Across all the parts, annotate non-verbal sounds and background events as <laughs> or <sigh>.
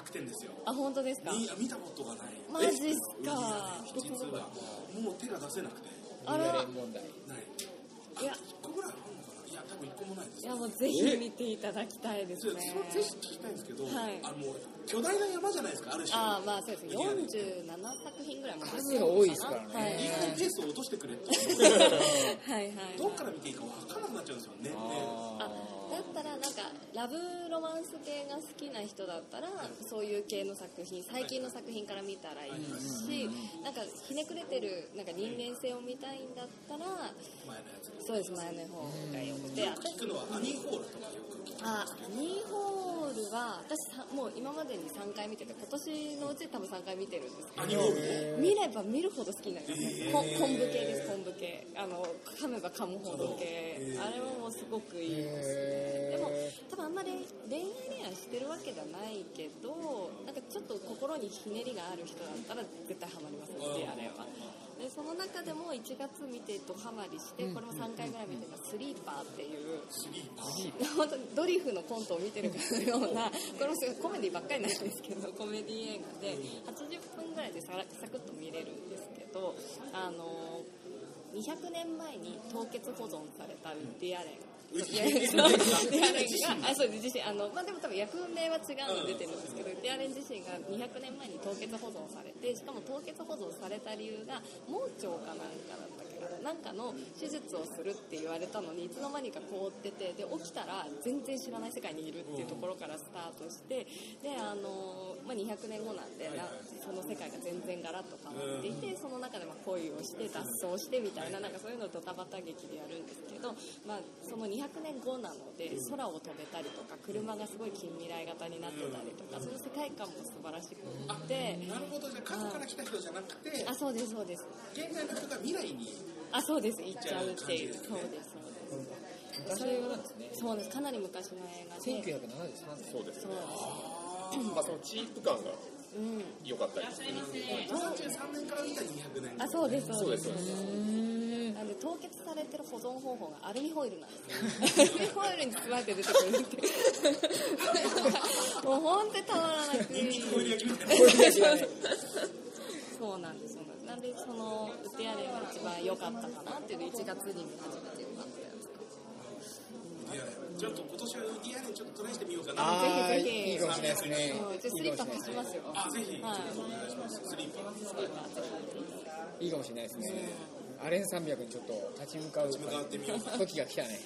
弱点ですよ。あ本当ですか？見見たことがない。マジっすか？実はもう手が出せなくて。あら。ない。いや。1個ぐらいあるのかな？いや多分1個もないです。いやもうぜひ見ていただきたいですね。それぜひ聞きたいんですけど、はい。あの巨大な山じゃないですか？ある種。ああまあそうです47作品ぐらいも数が多いですからね。はい。いいペースを落としてくれって。<laughs> はいはいどっから見ていいか分からなくなっちゃうんですよねあだったらなんかラブロマンス系が好きな人だったらそういう系の作品最近の作品から見たらいいしなんかひねくれてるなんか人間性を見たいんだったらそうです前の方がよくて聞くのはアニーホールとかあアニーホールは私さもう今までに3回見てて今年のうち多分3回見てるんですけど見れば見るほど好きになります、こ昆布系です昆布系。あの噛めば噛むほど系。あれはもうすごくいいです。ねでも多分あんまり恋愛恋愛してるわけじゃないけどなんかちょっと心にひねりがある人だったら絶対ハマりますねあれは。でその中でも1月見てドハマりしてこれも3回ぐらい見てた「スリーパー」っていう。本当にドリフのコントを見てるかのようなこれもすごいコメディばっかりなんですけど <laughs> コメディ映画で80分ぐらいでさらサクッと見れるんですけどあの200年前に凍結保存されたウッディアレンあそうです自身あの、まあ、でも多分役名は違うの出てるんですけどウッディアレン自身が200年前に凍結保存されてしかも凍結保存された理由が盲腸かなんかだったななんかの手術をするって言われたのにいつの間にか凍っててで起きたら全然知らない世界にいるっていうところからスタートしてであの、まあ、200年後なんでなその世界が全然ガラッと変わっていてその中でまあ恋をして脱走してみたいななんかそういうのをドタバタ劇でやるんですけど、まあ、その200年後なので空を飛べたりとか車がすごい近未来型になってたりとかその世界観も素晴らしくってなるほど。じゃあ過去から来た人じゃなくてあそうですそうです。現在の人が未来にあそうです。行っちゃうっていう。そうですそうです。昔の映画なんですねそうです。かなり昔の映画で。1973年そうですねそうです。まあそのチープ感がうん良かったりする73年から見た200年。あそうですそうです。そうです。なんで凍結されてる保存方法がアルミホイルなんです。よアルミホイルに包まれて出てくるって <laughs> もう本当にたまらなく。<laughs> てそのウテアレンが一番良かったかなっていうの1月に見始めてよかったやついやちょっと今年はウディアレンちょっとトライしてみようかな。ああぜひぜひいいかもしれないですね。スリッパ貸しますよあぜひ。ちょっとはいお願いしますスリーパースリッパいいかもしれないですね。アレン300にちょっと立ち向かう向かってみようか時が来たね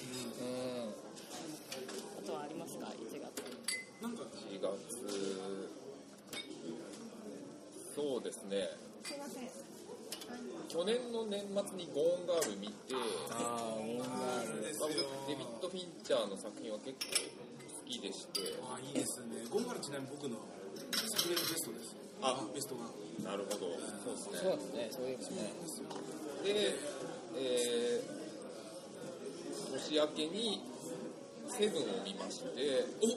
あとはありますか？1月。なんか4月。そうですね。すいません去年の年末にゴーンガール見てああ音楽ですまあ僕よデビッド・フィンチャーの作品は結構好きでして。あいいですね。ゴンガルちなみに僕の昨年のベストです。あベストが。なるほど。そうですね。そうですね。そういうことね。で、えー年明けにセブンを見まして、お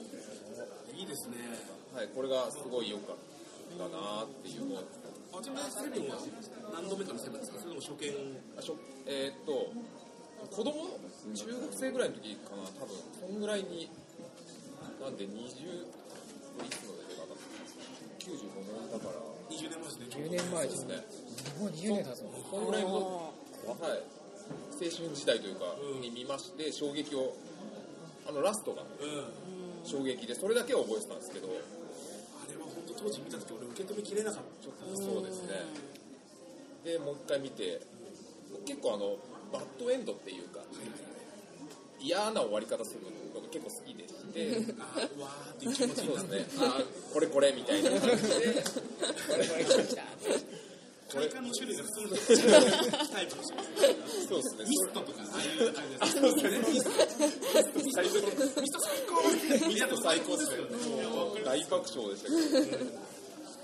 いいですね。はい、これがすごい良かったなっていうのをあちなみにセブンは何度目かのセブンですか？それとも初見？あしょえーっと子供中学生ぐらいの時かな多分そんぐらいになんで20いつの出てかな？95年だから。20年前ですね。10年前ですね。ねもう20年経つのそんぐらいの、はい、青春時代というかに見まして衝撃をあのラストがうん。衝撃でそれだけは覚えてたんですけど当当時見た時俺受け止めきれなかったそうですね。でもう一回見て結構あのバッドエンドっていうか嫌な終わり方するのが結構好きでして。あーうわーっていう気持ちになっね。あーこれこれみたいな感じで。<laughs> これこれ来た。快感の種類が普通の <laughs> タイプの人そうですね。ミストとかああいう。感じですね。ミスト最高ミスト最高ですね。大爆笑でしたけど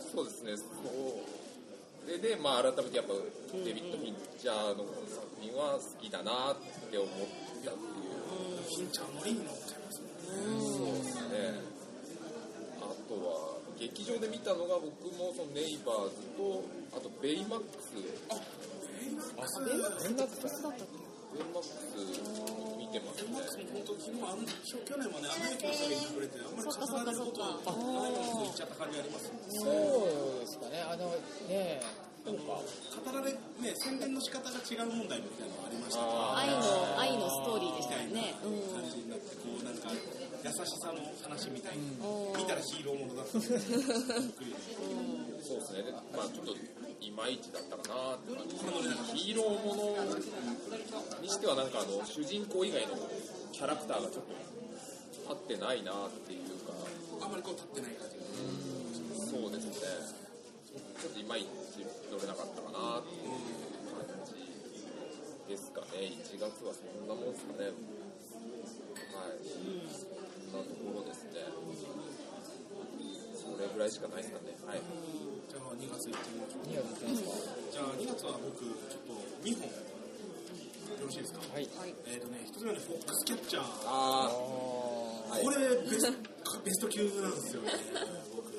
そうですね。そう。でで、まあ、改めてやっぱデビッド・フィンチャーの作品は好きだなって思ったっていう。フィンチャーノリに乗っちゃいますね。そう。ですね。あとは劇場で見たのが僕もそのネイバーズとあとベイマックスベイあ連絡いつだったっけベンマックス見てますね本当昨日あの去年はねアメリカンに隠れてあんまりそっかそっかそっか語られることはないんですちゃった感じありますそうですかね。あのねあの語られね宣伝の仕方が違う問題みたいなのがありましたねあ愛の愛のストーリーでしたよね感じになってこうなんか優しさの話みたいな、うん見たらヒーローものだったんでそうですねまあちょっといまいちだったかなって感じヒーローものにしてはなんかあの主人公以外のキャラクターがちょっと立ってないなっていうかあんまりこう立ってない感じそうですねちょっといまいち乗れなかったかなっていう感じですかね。1月はそんなもんですかね。はい。そんなところですね。それぐらいしかないですかね。はい。じゃあ2月行ってみましょう2月行ってますかじゃあ2月は僕ちょっと2本よろしいですかはいえっ、とね1つ目はねフォックスキャッチャーああはいこれベスベスト級なんですよね僕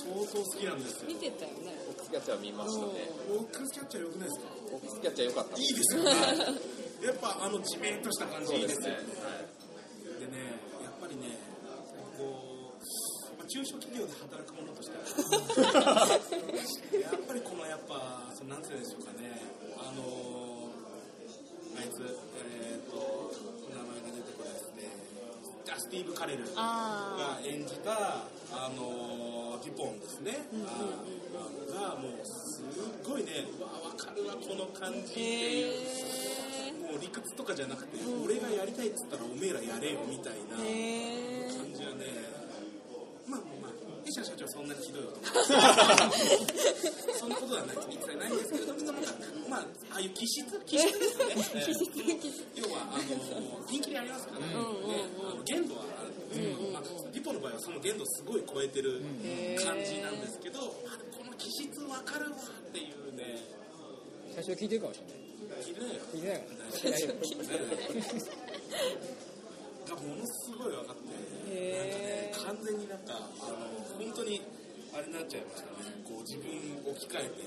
相当好きなんですよ見てたよねフォックスキャッチャー見ましたねフォックスキャッチャーよくないですかフォックスキャッチャー良かったいいですよねやっぱあの地面とした感じそうでねいいですよでやっぱりこのやっぱそのなんていうんでしょうかね。あのあいつえっ、と名前が出てこないですね。ジャスティーブ・カレル。あが演じたあのジポンですね、あがもうすっごいねうわ分かるわこの感じってあいうへもう理屈とかじゃなくて、俺がやりたいっつったらおめえらやれよみたいなえへえ感じはねまあまあ弊社社長はそんなにひどい男 <laughs> そんなことはない。一切ないんですけれどもまあああいう気質気質ですよね。要はあのピンキリありますから。ね、ねあの限度はあるん。ですけど、まあ、リポの場合はその限度をすごい超えてる感じなんですけど、あこの気質わかるわっていうね。最初聞いてるかもしれない。聞いてない。よ聞いてない。<laughs> かな大丈がものすごい分かって、へなんかね、完全になんか、あの本当にあれになっちゃいましたね、こう自分を置き換えて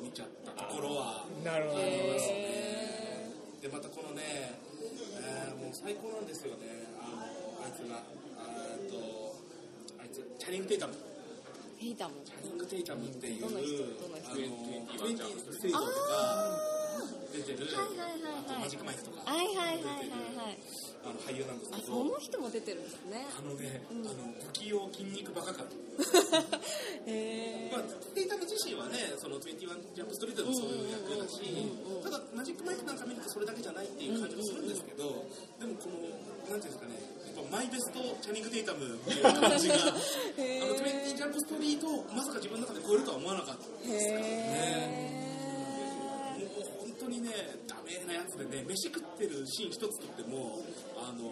見ちゃったところは、夫なるほど。えでまたこのね、えーもう最高なんですよね、あのあいつが、あと、あいつ、チャニング・テイタム、ヘイタもチャニング・テイタムっていう、どの人どの人？あの20ステージとか出てる、はいはいはいはい。マジック・マイクとか。はいはいはいはいあの俳優なんですあけど。その人も出てるんですね。あのね、あの不器用筋肉バカ感。<laughs> へえまあ、テイタム自身はね、その21ジャンプストリートでもそういう役だし、ただマジックマイクなんか見るとそれだけじゃないっていう感じもするんですけど、でもこの、なんていうんですかね、やっぱマイベストチャニング・テイタムっていう感じが、<laughs> あの21ジャンプストリートをまさか自分の中で超えるとは思わなかったですからね。メなやつでね、飯食ってるシーン一つとっても、あの、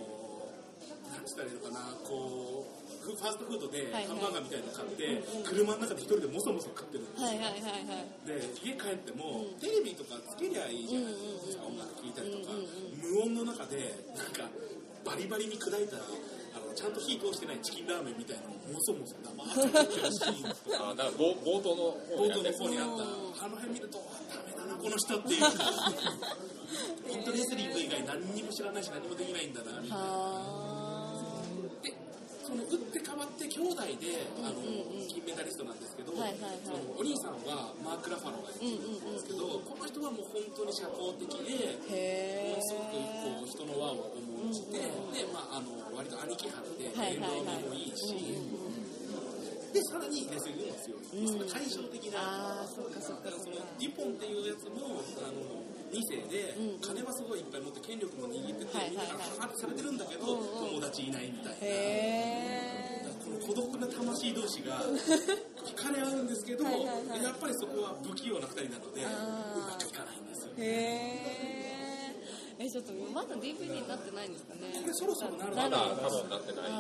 なんつったらいいのかな、こう、フファーストフードでハンバーガーみたいなの買って、車の中で一人でもそもそ食ってるんですよ。はいはいはいはい。で家帰っても、テレビとかつけりゃいいじゃないですか、音楽聴いたりとか、無音の中でなんかバリバリに砕いたあのちゃんと火通してないチキンラーメンみたいなのをもそもそ黙って食ってるシーンとか。あ冒冒頭の方冒頭のにあった。あったあの辺見るとあダメこの人っていうか本当にレスリング以外何にも知らないし何もできないんだなみたいな。はでその打って変わって兄弟であの、金メダリストなんですけど、はいはいはい。そのお兄さんはマーク・ラファローが演じてるんですけど、この人はもう本当に社交的でものすごくこう人の輪を重んじて、で、まあ、あの割と兄貴派ではい面倒見もいいし、でさらにレスリングも強い、その対照的な。ああそっかそっか。だからそのそっかデュポンっていうやつもあの2世で、金はすごいいっぱい持って権力も握ってて、はいみんなが把握されてるんだけど、友達いないみたいな。へえこの孤独な魂同士が <laughs> 惹かれ合うんですけど、やっぱりそこは不器用な2人なのでうまくいかないんですよへええちょっとまだ DVD になってないんですかね。これそろそろなるまだまだ多分なってない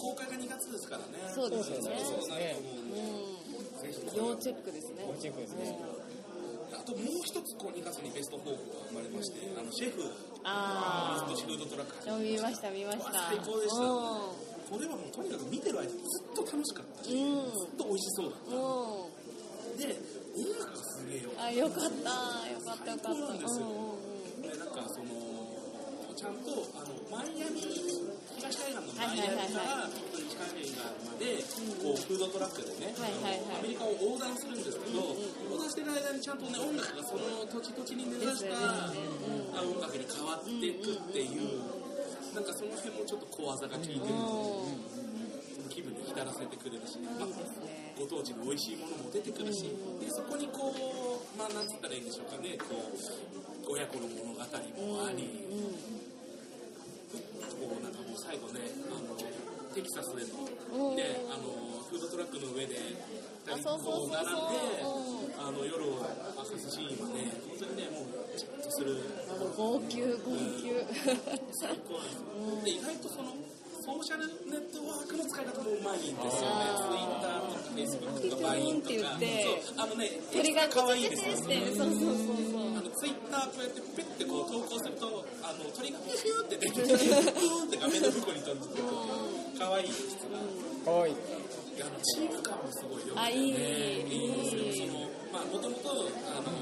公開が2月ですからね。あそうですよね。そうなると思うん。で、要チェックですね。チェックですね。あともう一つこう2月にベスト4が生まれまして、あのシェフ。あファストフー。ドトラック見ました見ました。最高でしたうこれはもうとにかく見てる間ずっと楽しかったし、んうん。ずっと美味しそうだっもたで音楽がすげえよ。うあよかったよかったよかった。最高なんですよ。なんかそのちゃんとあのマイアミ東海岸のマイアミから西海岸までこうフードトラックでね、アメリカを横断するんですけど、横断してる間にちゃんとね音楽がその土地土地に根ざしたあ音楽に変わっていくってい。う、なんかその辺もちょっと小技が効いてるので、気分に浸らせてくれるし、まあご当地の美味しい。ものも出てくるし、でそこにこう、まあなん。つったらいいんでしょうかね、こう親子の物語もあり、こうなんかもう最後ね、あのテキサスでの、ね、あのフードトラックの上であ二人こう並んで、うあの夜を明かすシーンはね、本当にね、もうじっとする。号泣号泣。最高なんですよ。で意外とそのソーシャルネットワークの使い方もうまいんですよね。ツイッターとかフェイスブックとかバインとか。そう、あのね、鳥が可愛いですよしてそうそうそうそうツイッターこうやってペッてこう投稿すると、あの鳥がピューって出てきて、ピューって画面の向こうに飛んでて、可愛い。ですかわいいあのチーム感もすごいよくて、あいいいいんですよ。そのまあもともとあの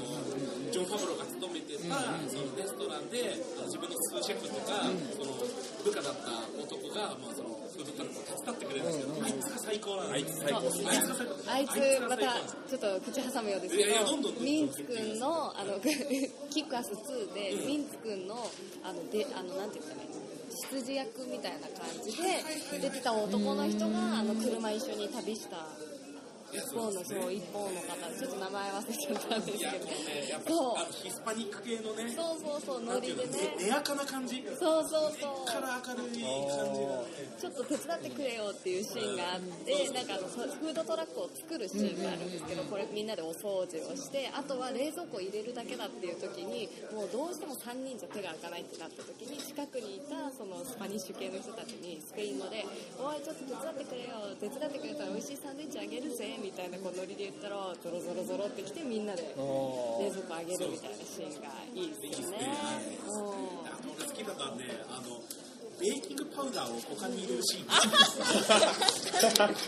ジョン・ファブローが勤めてた、そのレストランであの自分のスーシェフとか、その部下だった男がまあそのフードトラックを手伝ってくれるんですけど、あいつが最高なの。あいつ最高。あいつまたちょっと口挟むようですけどミンツ君のあの <laughs> キックアス2でミンツ君のあのであのなんていうんですかね執事役みたいな感じで出てた男の人があの車一緒に旅した一方のそう一方の方ちょっと名前忘れちゃったんですけど。このね、やっぱそう。ヒスパニック系のね、そうそうそう。ノリでねねやかな感じ。そうそうそう。から明るい感じがね。ちょっと手伝ってくれよっていうシーンがあって、なんかあのフードトラックを作るシーンがあるんですけど、これみんなでお掃除をして、あとは冷蔵庫入れるだけだっていう時に、もうどうしても3人じゃ手が開かないってなった時に、近くにいたそのスパニッシュ系の人たちにスペイン語で、おいちょっと手伝ってくれよ、手伝ってくれたら美味しいサンドイッチあげるぜ、みたいなこうノリで言ったら、ゾロゾロゾロってきてみんなでお冷蔵庫あげるみたいなシーンがいいですよね。俺好きだったのはね、あの、ベーキングパウダーを他に入れるシーン。<laughs>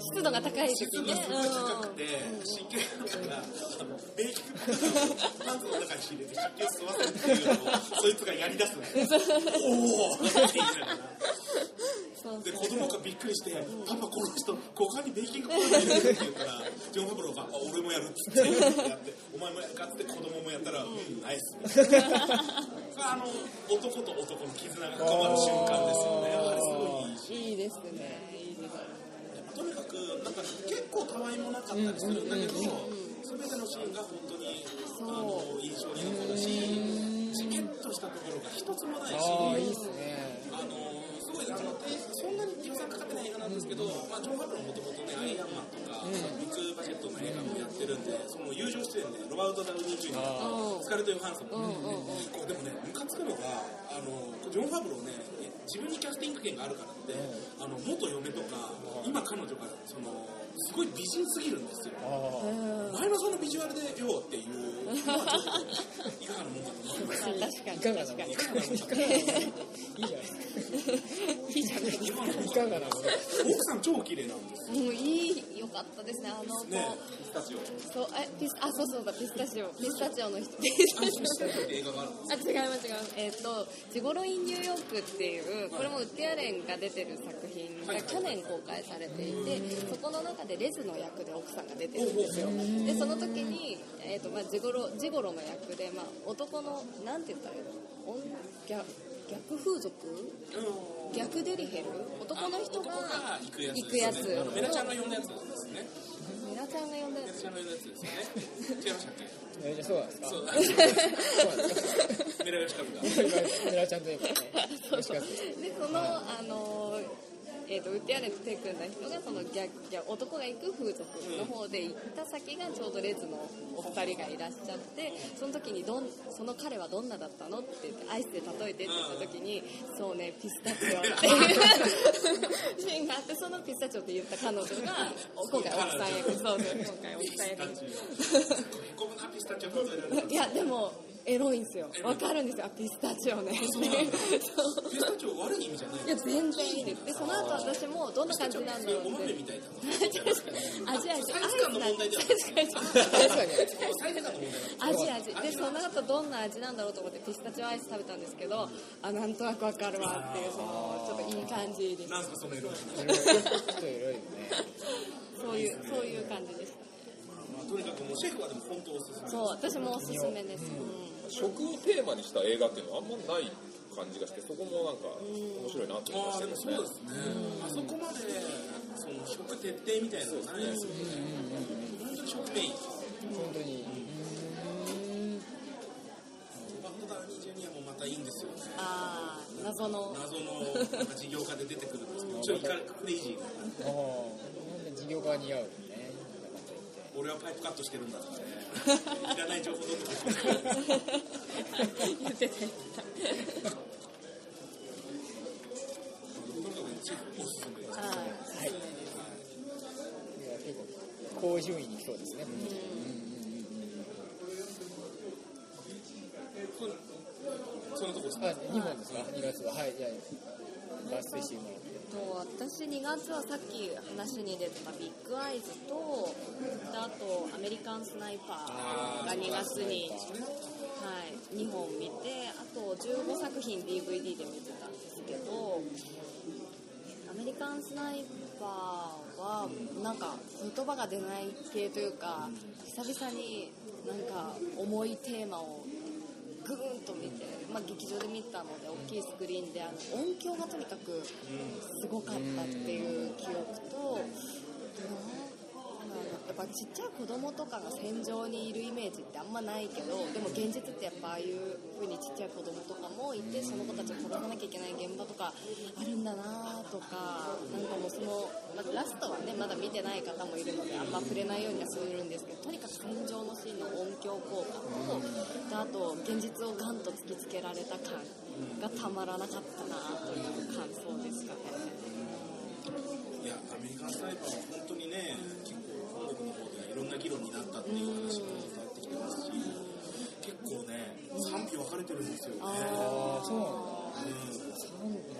湿度が高い時ね湿度が。高くて、湿気がだから、あのベーキングパウダーをパンツの中に入れて湿気を吸わせるっていうのを、そいつがやり出すんですよ。<laughs> おー <laughs> って言いながら。で子供がびっくりして「パパこの人他にベーキングパウダー入れる」って言うからジョン・ファブローが「あ俺もやる」っつってやって「お前もやるか」って子供もやったら「うんナイス」みたいなあの男と男の絆が深まる瞬間ですよね。あれすごいいいし。いいですね。いいで。とにかくなんか結構たわいもなかったりするんだけど、全てのシーンが本当にあの印象に残るしじけっとしたところが一つもないし。ああいいっすねすごいあのそんなに予算かかってない映画なんですけど、まあ、ジョン・ファブローもともとね、アイアンマンとか、ビッグバジェットの映画もやってるんで、その友情出演で、ロバート・ダウニー・ジュニア、スカルト・ヨハンソンも、こうでもね、ムカつくのが、あのジョン・ファブローね、自分にキャスティング権があるからって、あの元嫁とか、今彼女がそのすごい美人すぎるんですよ。あ前のそのビジュアルでよっていう、いかがなもんかと思います。まあ確かにいかがな確かに。いかがないいじゃないいいじゃないですか。今のいかがなもの奥さん超綺麗なんですよ。もういい良かったですね。あのピスタチオそうえピスあそうそうだピスタチオピスタチオの人。ピスタチオって映画があるんですあ違います違います。えっ、とジゴロインニューヨークっていうこれもウッディアレンが出てる作品が去年公開されていて、そこの中でレズの役で奥さんが出てるんですよ。でその時にえっ、とまあジゴロジゴロの役でまあ男のなんて言ったらいいの？女逆逆風俗？逆デリヘル？男の人がが行くやつメラちゃんが呼んだやつですね。メラちゃんが呼んだやつメラちゃんが呼んだやつですよね。違いましたっけえじゃあそう。なんですかそうなんですか？メラヨシカズが今メラちゃんという <laughs> そう。でそのあのえー、とウッディアレンと手組んだ人がその逆逆男が行く風俗の方で行った先がちょうどレズのお二人がいらっしゃってその時にどんその彼はどんなだったのって言ってアイスで例えてって言った時にそうねピスタチオっていうシーンがあってそのピスタチオって言った彼女が今回奥さん役そうそう今回奥さ <laughs> ん役いやでもエロいんですよ。わかるんですよ。あピスタチオね。そう。ピスタチオ悪い意味じゃない。いや全然いい。ですでその後私もどんな感じなんだろうおって豆みたいな <laughs> 味味。サイズ感の問題じゃない確かに。確かに。サイズ感の問題味味。でその後どんな味なんだろうと思ってピスタチオアイス食べたんですけどあなんとなくわかるわっていうそのちょっといい感じです。なんすかその色いろい。ろちょっといろいろねそういうそういう感じでしたまあとにかくもうシェフはでも本当おすすめそう私もおすすめです、うん食をテーマにした映画っていうのはあんまない感じがしてそこもなんか面白いなって思いまああしたよねでもそうですねあそこまでその食徹底みたいなのがない。ですよね本当に。食メイン本当にバッドダウニージュニアもまたいいんですよね。ああ謎の。謎のなんか事業家で出てくるんですけど <laughs> ちょっとクレイジーな。ああなんで事業家似合うよね。俺はパイプカットしてるんだとかね <laughs> 言ってた。言ってた。はい。はい。い。や結構高順位にそうですねそのとこですかあ2本ですか2月ははい。じゃあ抜粋してもらと私2月はさっき話に出てたビッグアイズとであとアメリカンスナイパーが2月に、はい、2本見てあと15作品 DVD で見てたんですけどアメリカンスナイパーはなんか言葉が出ない系というか久々になんか重いテーマをグーンと見て、まあ、劇場で見たので大きいスクリーンであの音響がとにかくすごかったっていう記憶と、やっぱちっちゃい子供とかが戦場にいるイメージってあんまないけどでも現実ってやっぱああいう風にちっちゃい子供とかもいてその子たちを殺さなきゃいけない現場とかあるんだなとかなんかもうその、まあ、ラストはねまだ見てない方もいるのであんま触れないようにはするんですけどとにかく戦場のシーンの音響効果とであと現実をガンと突きつけられた感がたまらなかったなという感想ですかね。いやアメリカンイは本当にね結構の方ではいろんな議論になったっていう話も伝わってきてますし結構ね賛否分かれてるんですよね。ああそううんなんだ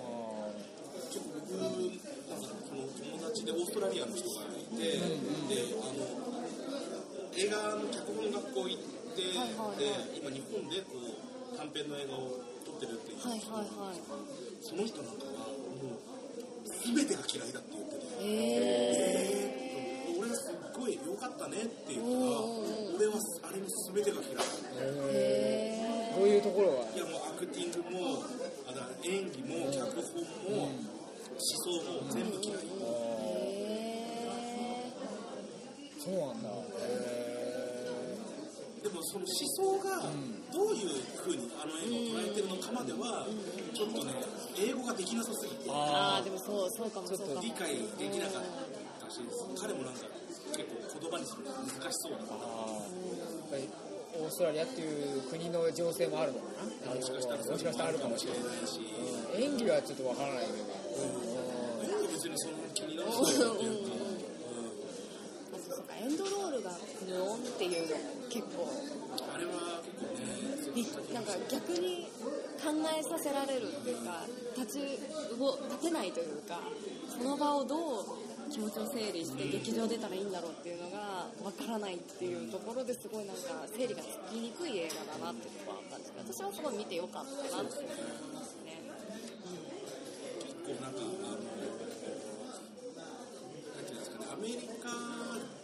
結構僕なんかその友達でオーストラリアの人がいて、であの映画の脚本学校行って、で今日本でこう短編の映画を撮ってるっていう人はいがはいはい。その人なんかはもう全てが嫌いだって言ってて。え俺はすっごい良かったねって言ったら俺はあれの全てが嫌いだー、へどういうところが？いやもうアクティングもあだ演技も脚本も思想も全部嫌いそうなんだ。へでもその思想がどういう風にあの映画を捉えてるのかまではちょっとね英語ができなさすぎてーああでもそうそうかもそうかも。理解できなかったし彼もなんか言葉にするの難しそうだからあオーストラリアっていう国の情勢もあるのかなもしかしたらもしかしたらあるかもしれないし演技はちょっとわからないけど演技別にそんな気にならないっていうかあとそうかエンドロールが無音っていうのも結構あれは結構ねなんか逆に考えさせられるっていうか立ち動立てないというかその場をどう気持ちを整理して劇場出たらいいんだろうっていうのがわからないっていうところですごいなんか整理がつきにくい映画だなっていうところはあったんですけど私はすごい見てよかったなって思いますね。結構なんかアメリカ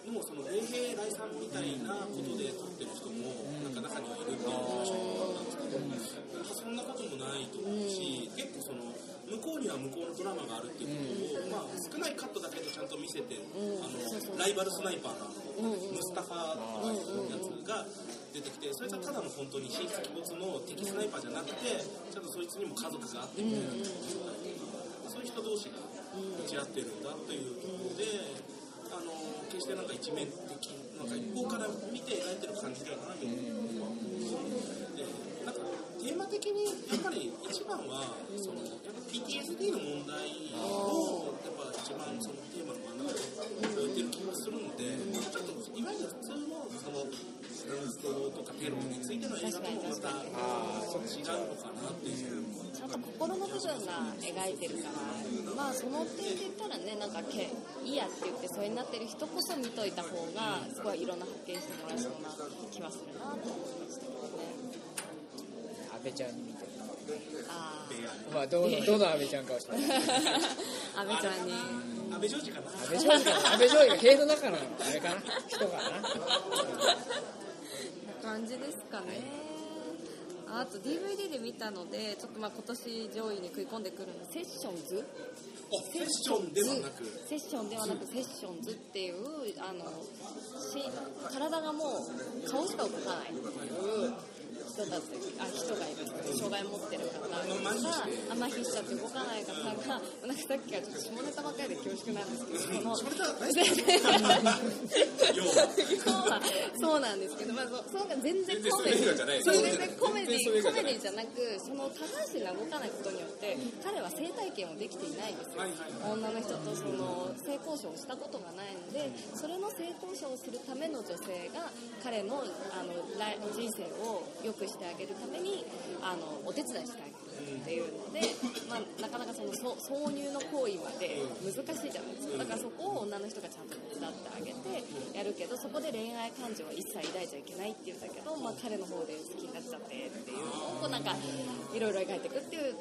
のその米兵来産みたいなことで撮ってる人もなんか中にはいるっていう話もあったんですけどそんなこともないと思うし結構その向こうには向こうのドラマがあるっていうことを、まあ、少ないカットだけどちゃんと見せて、あのライバルスナイパーのムスタファーのやつが出てきてそいつはただの本当に神出鬼没の敵スナイパーじゃなくてちゃんとそいつにも家族があってみたいなそういう人同士が打ち合ってるんだというところであの決してなんか一面的なんか一方から見て描いてる感じではないよでなん的にやっぱり一番は、うん、PTSD の問題をやっぱ一番そのテーマの真ん中に置いてる気もするので、うん、ちょっといわゆる普通のその戦争とかテロについての映画ともまた違うのかなっていう。なんか心の部分が描いてるから、まあその点で言ったらね、なんかけいいやって言ってそれになってる人こそ見といた方が、すごいいろんな発見してもらえそうな気はするなと思いましたけどね。安倍ちゃんに見てる。まあどのどの安倍ちゃんかは知らない。あ安倍ちゃんに。安倍ジョージかな。安倍ジョージかな。安倍ジョージが塀の中のあれかな。人かな。感じですかね。ああと DVD で見たのでちょっとまあ今年上位に食い込んでくるのセッションズおセッションではなく。セッションではなくセッションズっていうあのし体がもう顔しか動かないっていう人たちあ人がいるんですけど障害持ってる方が麻痺しちゃって動かない方がなんかさっきからちょっと下ネタばっかりで恐縮なんですけどこのそれでは大好き要はそうなんですけど、まあ、そそ全然コメディ全然そういう映画じゃないそう全然コメディコメディじゃなくその下半身が動かないことによって彼は性体験をできていないんですよはいはい女の人とその性交渉をしたことがないのでそれの性交渉をするための女性が彼のあの人生を良くしてあげるためにあのお手伝いしてあげるっていうので、まあ、なかなかそのそ挿入の行為まで難しいじゃないですか。だからそこを女の人がちゃんと手伝ってあげてやるけどそこで恋愛感情は一切抱いちゃいけないって言うんだけど、まあ、彼の方で好きになっちゃってっていうのをこうなんかいろいろ描いていくっていう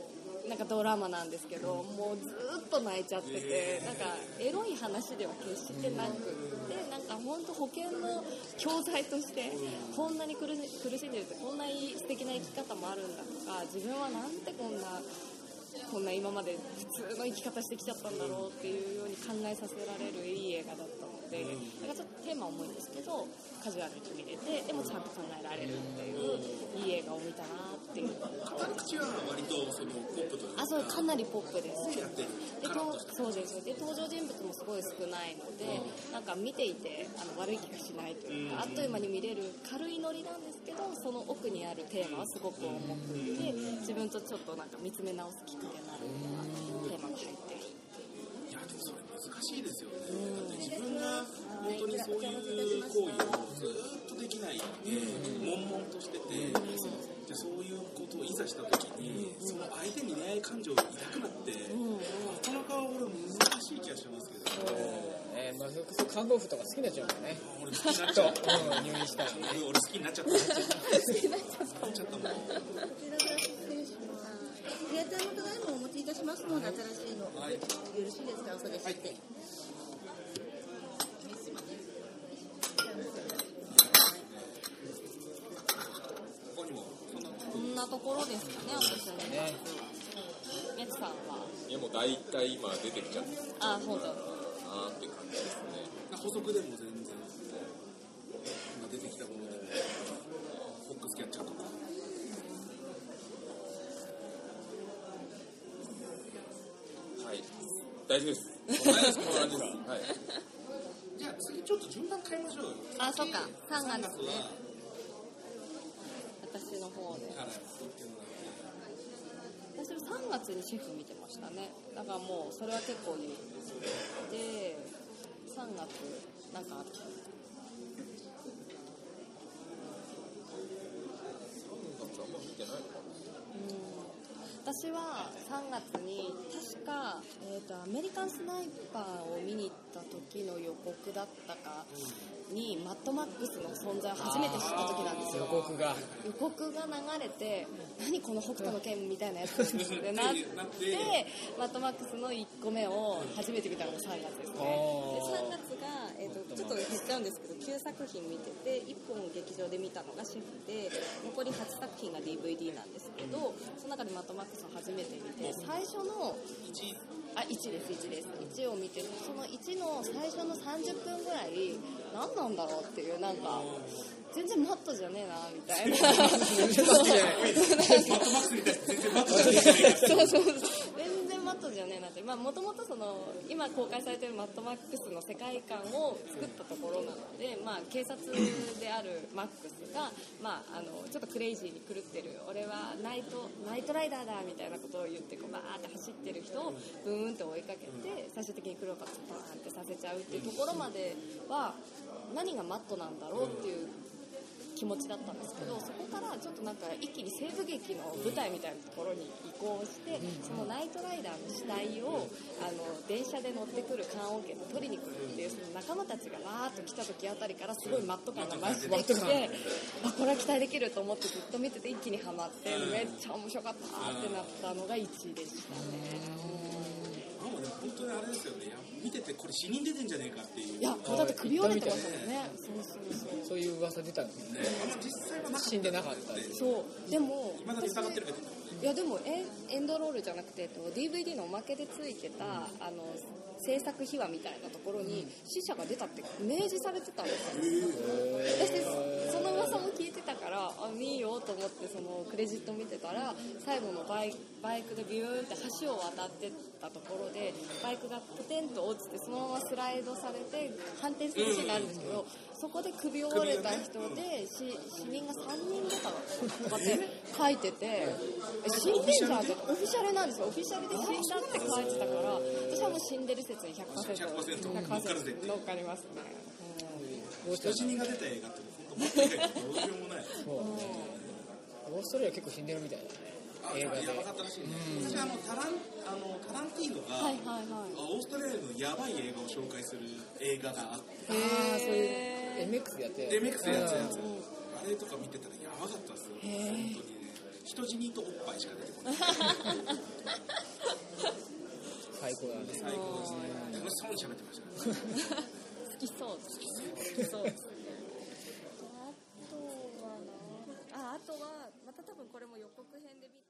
なんかドラマなんですけどもうずっと泣いちゃっててなんかエロい話では決してなくなんか本当保険の教材としてこんなに苦し苦しんでるってこんないい素敵な生き方もあるんだとか自分はなんてこんなこんな今まで普通の生き方してきちゃったんだろうっていうように考えさせられるいい映画だったのでなんかちょっとテーマ重いんですけどカジュアルに見れてでもちゃんと考えられるっていう。いい映画を見たなっていう語る口は割とそのポップというか。あそうかなりポップですでそうです。で登場人物もすごい少ないので、なんか見ていてあの悪い気がしないというか、あっという間に見れる軽いノリなんですけどその奥にあるテーマはすごく重くて自分とちょっとなんか見つめ直すきっかけになるようなテーマが入って。るいやでもそれ難しいですよね本当にそういう行為をずっとできないで悶々としててじゃあそういうことをいざした時にその相手に恋愛感情を抱くのってなかなか俺難しい気がしますけどえーまあ、それこそ看護婦とか好きになっちゃうからね俺好きになっち、ゃったうん、入院したらね俺好きになっちゃった好きになっちゃったこちらから失礼します。携帯のただいまお持ちいたしますので、新しいの、はいよろしいですか、お探しして。ここにもそんなこんなところですかね私はね。ね。メツさんはいやもう大体今出てきちゃってるあそうだなーって感じですね補足でも全然今出てきたものでもフォックスキャッチャーとか。はい大丈夫です。こんな感じですはい。<laughs> じゃあ次ちょっと順番変えましょうよ。あそっか。3 3月ね方でから言ってもらって私も3月にシェフ見てましたねだからもうそれは結構言って3月なんかあったあん私は3月に確か、えーとアメリカンスナイパーを見に行った時の予告だったかにマッドマックスの存在を初めて知った時なんです予よ告が。予告が流れて何この北斗の拳みたいなやつってなって <laughs> マッドマックスの1個目を初めて見たのが3月ですね。で3月が、えー、とちょっと減っちゃうんですけど9作品見てて1本劇場で見たのがシェフで残り8作品が DVD なんですけどその中でマッドマックスを初めて見て最初のあ1です1です。1を見てその1の最初の30分ぐらい何なんだろうっていうなんか全然マッドじゃねえなみたいな。そうそうそうねえなってもともと今公開されてるマッドマックスの世界観を作ったところなので、まあ、警察であるマックスが、まあ、あのちょっとクレイジーに狂ってる俺はナイトナイトライダーだみたいなことを言ってこうバーって走ってる人をブーンって追いかけて最終的に黒バッとバーンってさせちゃうっていうところまでは何がマットなんだろうっていう気持ちだったんですけどそこからちょっとなんか一気に西部劇の舞台みたいなところに移行してそのナイトライダーの死体をあの電車で乗ってくる棺桶で取りに来るっていうその仲間たちがわーっと来た時あたりからすごいマット感が増してきてあこれは期待できると思ってずっと見てて一気にハマってめっちゃ面白かったってなったのが1位でしたね。本当にあれですよね。いや見ててこれ死人出てんじゃねえかっていう。いや、だって首折れてましたもんね。そうそうそう。そう。いう噂出たんですね。ねあの実際はなかった。死んでなかった。でそう。でも今だけ疑ってるけどいやでもエンエンドロールじゃなくてえっと DVD のおまけでついてたあの制作秘話みたいなところに死者が出たって明示されてたんですよ。私その噂も聞いてたからあ見ようと思ってそのクレジット見てたら最後のバイバイクでビューンって橋を渡ってったところでバイクがポテンと落ちてそのままスライドされて反転するシーンがあるんですけどそこで首を折れた人でし死人が3人出たとかって書いててえ死んでんじゃんってオフィシャルなんですよ。オフィシャルで死んだって書いてたから私はもう死んでる説に 100%, 100%乗っかりますね、どうした人死人が出た映画って本当どうしようもない。オーストラリア結構死んでるみたいなあ映画で。やばかったらしい。ね私あのタランあのタランティーノが、はいはいはい。オーストラリアのやばい映画を紹介する映画があって。ああそういう MX でやって MX でやつやつ。うん。あれとか見てたらやばかったですよ。本当に。ね人死にとおっぱいしか出てこない。最高だね。最高ですね楽しそうに喋ってましたね好きそう。好きそう好きそうあとはな。ああとはまた多分これも予告編で見て